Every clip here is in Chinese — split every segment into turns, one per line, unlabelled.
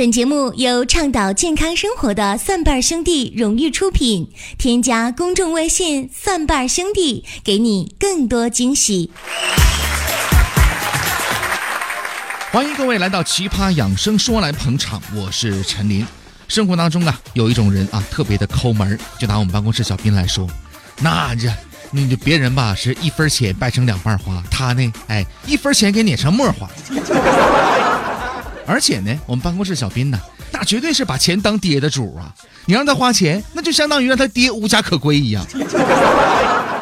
本节目由倡导健康生活的蒜瓣兄弟荣誉出品。添加公众微信“蒜瓣兄弟”，给你更多惊喜。
欢迎各位来到《奇葩养生说》来捧场，我是陈林。生活当中啊，有一种人啊，特别的抠门。就拿我们办公室小斌来说，那这那就别人吧是一分钱掰成两半花，他呢，哎，一分钱给碾成沫花。而且呢，我们办公室小斌呢，那绝对是把钱当爹的主啊！你让他花钱，那就相当于让他爹无家可归一样。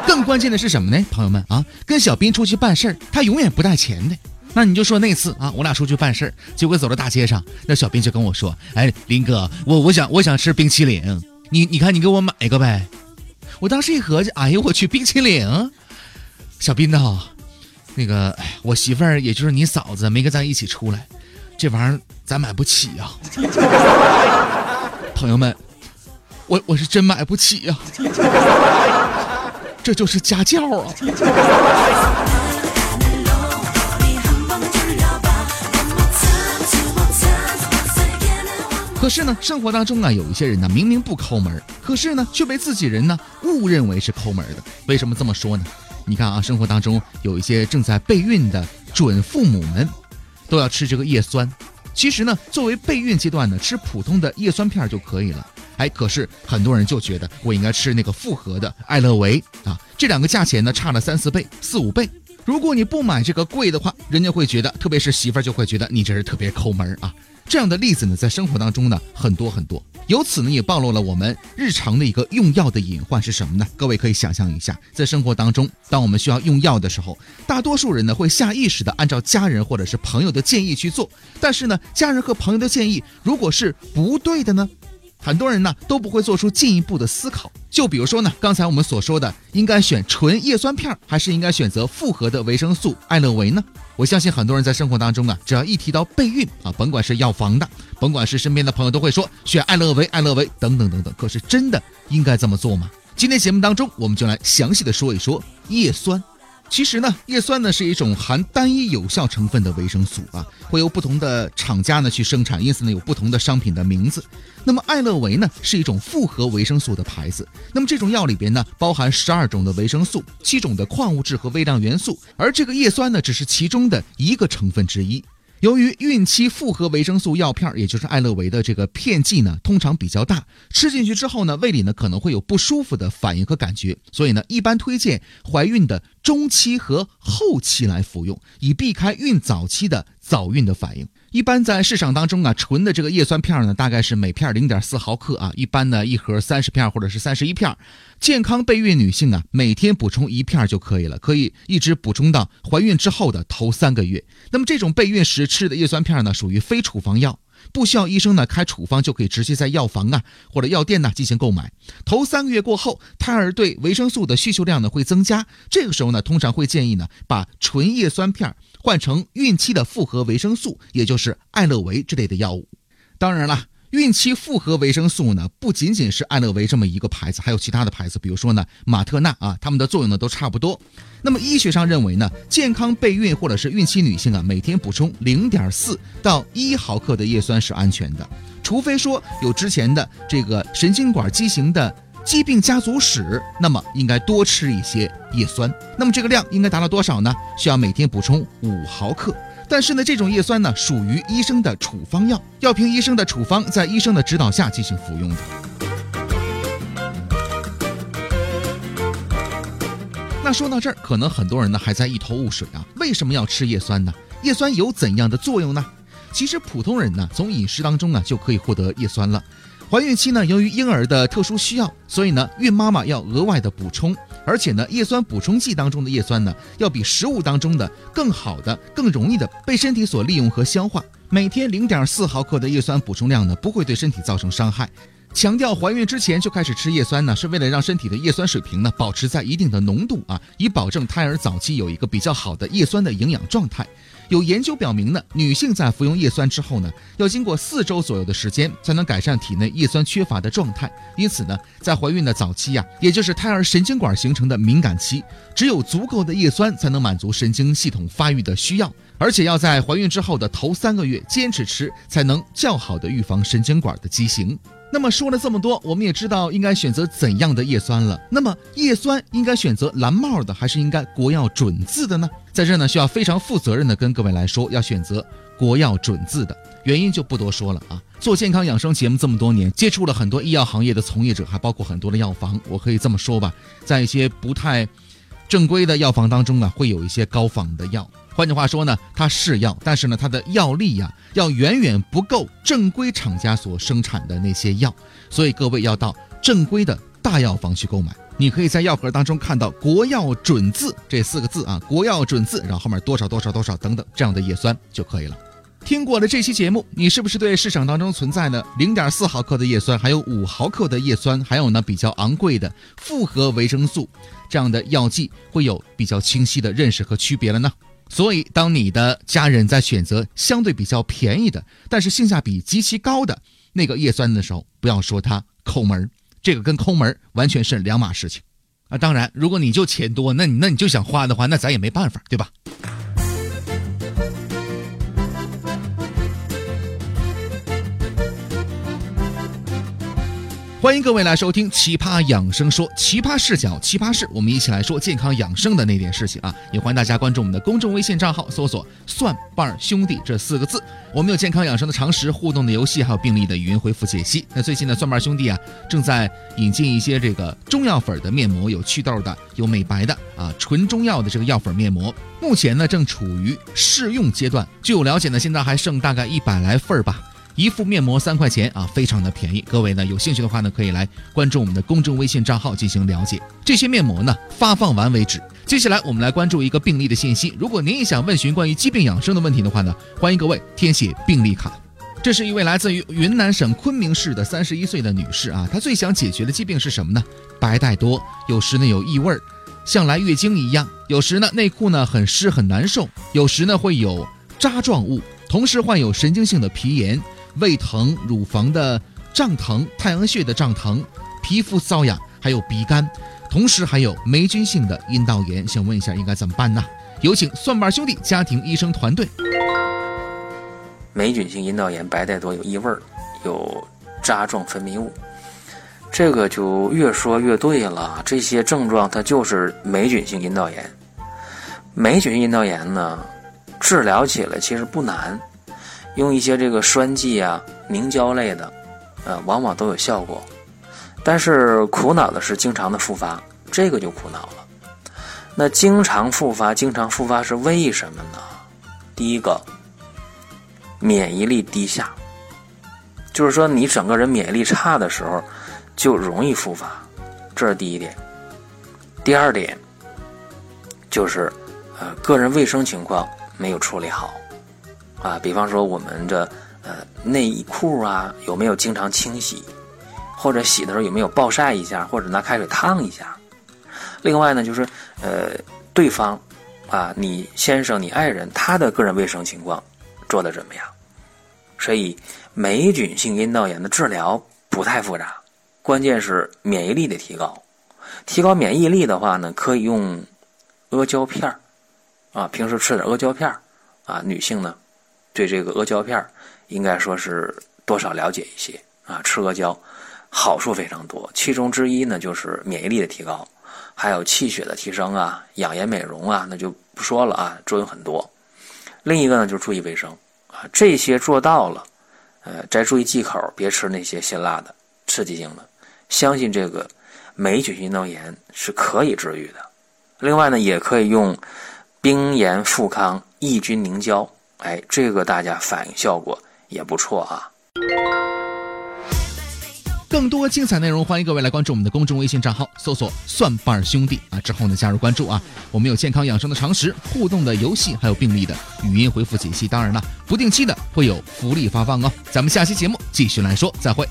更关键的是什么呢，朋友们啊？跟小斌出去办事儿，他永远不带钱的。那你就说那次啊，我俩出去办事儿，结果走到大街上，那小斌就跟我说：“哎，林哥，我我想我想吃冰淇淋，你你看你给我买一个呗。”我当时一合计，哎呦我去，冰淇淋！小斌呐，那个哎我媳妇儿也就是你嫂子没跟咱一起出来，这玩意儿咱买不起呀。朋友们，我我是真买不起呀，这就是家教啊。可是呢，生活当中啊，有一些人呢，明明不抠门可是呢，却被自己人呢误认为是抠门的。为什么这么说呢？你看啊，生活当中有一些正在备孕的准父母们，都要吃这个叶酸。其实呢，作为备孕阶段呢，吃普通的叶酸片就可以了。哎，可是很多人就觉得我应该吃那个复合的艾乐维啊，这两个价钱呢差了三四倍、四五倍。如果你不买这个贵的话，人家会觉得，特别是媳妇儿就会觉得你这是特别抠门啊。这样的例子呢，在生活当中呢很多很多，由此呢也暴露了我们日常的一个用药的隐患是什么呢？各位可以想象一下，在生活当中，当我们需要用药的时候，大多数人呢会下意识的按照家人或者是朋友的建议去做，但是呢，家人和朋友的建议如果是不对的呢？很多人呢都不会做出进一步的思考，就比如说呢，刚才我们所说的，应该选纯叶酸片，还是应该选择复合的维生素艾乐维呢？我相信很多人在生活当中啊，只要一提到备孕啊，甭管是药房的，甭管是身边的朋友，都会说选艾乐维、艾乐维等等等等。可是真的应该这么做吗？今天节目当中，我们就来详细的说一说叶酸。其实呢，叶酸呢是一种含单一有效成分的维生素啊，会由不同的厂家呢去生产，因此呢有不同的商品的名字。那么爱乐维呢是一种复合维生素的牌子。那么这种药里边呢包含十二种的维生素，七种的矿物质和微量元素，而这个叶酸呢只是其中的一个成分之一。由于孕期复合维生素药片，也就是爱乐维的这个片剂呢，通常比较大，吃进去之后呢，胃里呢可能会有不舒服的反应和感觉，所以呢，一般推荐怀孕的中期和后期来服用，以避开孕早期的早孕的反应。一般在市场当中啊，纯的这个叶酸片呢，大概是每片零点四毫克啊，一般呢一盒三十片或者是三十一片。健康备孕女性啊，每天补充一片就可以了，可以一直补充到怀孕之后的头三个月。那么这种备孕时吃的叶酸片呢，属于非处方药，不需要医生呢开处方就可以直接在药房啊或者药店呢进行购买。头三个月过后，胎儿对维生素的需求量呢会增加，这个时候呢，通常会建议呢把纯叶酸片。换成孕期的复合维生素，也就是爱乐维之类的药物。当然了，孕期复合维生素呢，不仅仅是爱乐维这么一个牌子，还有其他的牌子，比如说呢马特纳啊，它们的作用呢都差不多。那么医学上认为呢，健康备孕或者是孕期女性啊，每天补充零点四到一毫克的叶酸是安全的，除非说有之前的这个神经管畸形的。疾病家族史，那么应该多吃一些叶酸。那么这个量应该达到多少呢？需要每天补充五毫克。但是呢，这种叶酸呢属于医生的处方药，要凭医生的处方，在医生的指导下进行服用的。那说到这儿，可能很多人呢还在一头雾水啊，为什么要吃叶酸呢？叶酸有怎样的作用呢？其实普通人呢，从饮食当中呢就可以获得叶酸了。怀孕期呢，由于婴儿的特殊需要，所以呢，孕妈妈要额外的补充，而且呢，叶酸补充剂当中的叶酸呢，要比食物当中的更好的、更容易的被身体所利用和消化。每天零点四毫克的叶酸补充量呢，不会对身体造成伤害。强调怀孕之前就开始吃叶酸呢，是为了让身体的叶酸水平呢保持在一定的浓度啊，以保证胎儿早期有一个比较好的叶酸的营养状态。有研究表明呢，女性在服用叶酸之后呢，要经过四周左右的时间才能改善体内叶酸缺乏的状态。因此呢，在怀孕的早期呀，也就是胎儿神经管形成的敏感期，只有足够的叶酸才能满足神经系统发育的需要，而且要在怀孕之后的头三个月坚持吃，才能较好的预防神经管的畸形。那么说了这么多，我们也知道应该选择怎样的叶酸了。那么叶酸应该选择蓝帽的，还是应该国药准字的呢？在这呢，需要非常负责任的跟各位来说，要选择国药准字的。原因就不多说了啊。做健康养生节目这么多年，接触了很多医药行业的从业者，还包括很多的药房。我可以这么说吧，在一些不太正规的药房当中啊，会有一些高仿的药。换句话说呢，它是药，但是呢，它的药力呀，要远远不够正规厂家所生产的那些药，所以各位要到正规的大药房去购买。你可以在药盒当中看到“国药准字”这四个字啊，“国药准字”，然后后面多少多少多少等等这样的叶酸就可以了。听过了这期节目，你是不是对市场当中存在的零点四毫克的叶酸，还有五毫克的叶酸，还有呢比较昂贵的复合维生素这样的药剂，会有比较清晰的认识和区别了呢？所以，当你的家人在选择相对比较便宜的，但是性价比极其高的那个叶酸的时候，不要说它抠门这个跟抠门完全是两码事情啊。当然，如果你就钱多，那你那你就想花的话，那咱也没办法，对吧？欢迎各位来收听《奇葩养生说》，奇葩视角，奇葩事，我们一起来说健康养生的那点事情啊！也欢迎大家关注我们的公众微信账号，搜索“蒜瓣兄弟”这四个字。我们有健康养生的常识、互动的游戏，还有病例的语音回复解析。那最近呢，蒜瓣兄弟啊，正在引进一些这个中药粉的面膜，有祛痘的，有美白的啊，纯中药的这个药粉面膜，目前呢正处于试用阶段。据我了解呢，现在还剩大概一百来份儿吧。一副面膜三块钱啊，非常的便宜。各位呢有兴趣的话呢，可以来关注我们的公众微信账号进行了解。这些面膜呢发放完为止。接下来我们来关注一个病例的信息。如果您也想问询关于疾病养生的问题的话呢，欢迎各位填写病历卡。这是一位来自于云南省昆明市的三十一岁的女士啊，她最想解决的疾病是什么呢？白带多，有时呢有异味儿，像来月经一样；有时呢内裤呢很湿很难受；有时呢会有渣状物，同时患有神经性的皮炎。胃疼、乳房的胀疼、太阳穴的胀疼、皮肤瘙痒，还有鼻干，同时还有霉菌性的阴道炎，想问一下应该怎么办呢？有请蒜瓣兄弟家庭医生团队。
霉菌性阴道炎，白带多，有异味，有渣状分泌物，这个就越说越对了。这些症状它就是霉菌性阴道炎。霉菌性阴道炎呢，治疗起来其实不难。用一些这个栓剂啊、凝胶类的，呃，往往都有效果。但是苦恼的是经常的复发，这个就苦恼了。那经常复发，经常复发是为什么呢？第一个，免疫力低下，就是说你整个人免疫力差的时候，就容易复发，这是第一点。第二点，就是呃，个人卫生情况没有处理好。啊，比方说我们的呃内衣裤啊，有没有经常清洗，或者洗的时候有没有暴晒一下，或者拿开水烫一下？另外呢，就是呃对方啊，你先生、你爱人他的个人卫生情况做的怎么样？所以霉菌性阴道炎的治疗不太复杂，关键是免疫力的提高。提高免疫力的话呢，可以用阿胶片儿啊，平时吃点阿胶片儿啊，女性呢。对这个阿胶片应该说是多少了解一些啊。吃阿胶好处非常多，其中之一呢就是免疫力的提高，还有气血的提升啊，养颜美容啊，那就不说了啊，作用很多。另一个呢就是注意卫生啊，这些做到了，呃，再注意忌口，别吃那些辛辣的、刺激性的。相信这个霉菌性阴道炎是可以治愈的。另外呢，也可以用冰盐富康抑菌凝胶。哎，这个大家反应效果也不错啊！
更多精彩内容，欢迎各位来关注我们的公众微信账号，搜索“蒜瓣兄弟”啊，之后呢加入关注啊。我们有健康养生的常识、互动的游戏，还有病例的语音回复解析。当然了，不定期的会有福利发放哦。咱们下期节目继续来说，再会。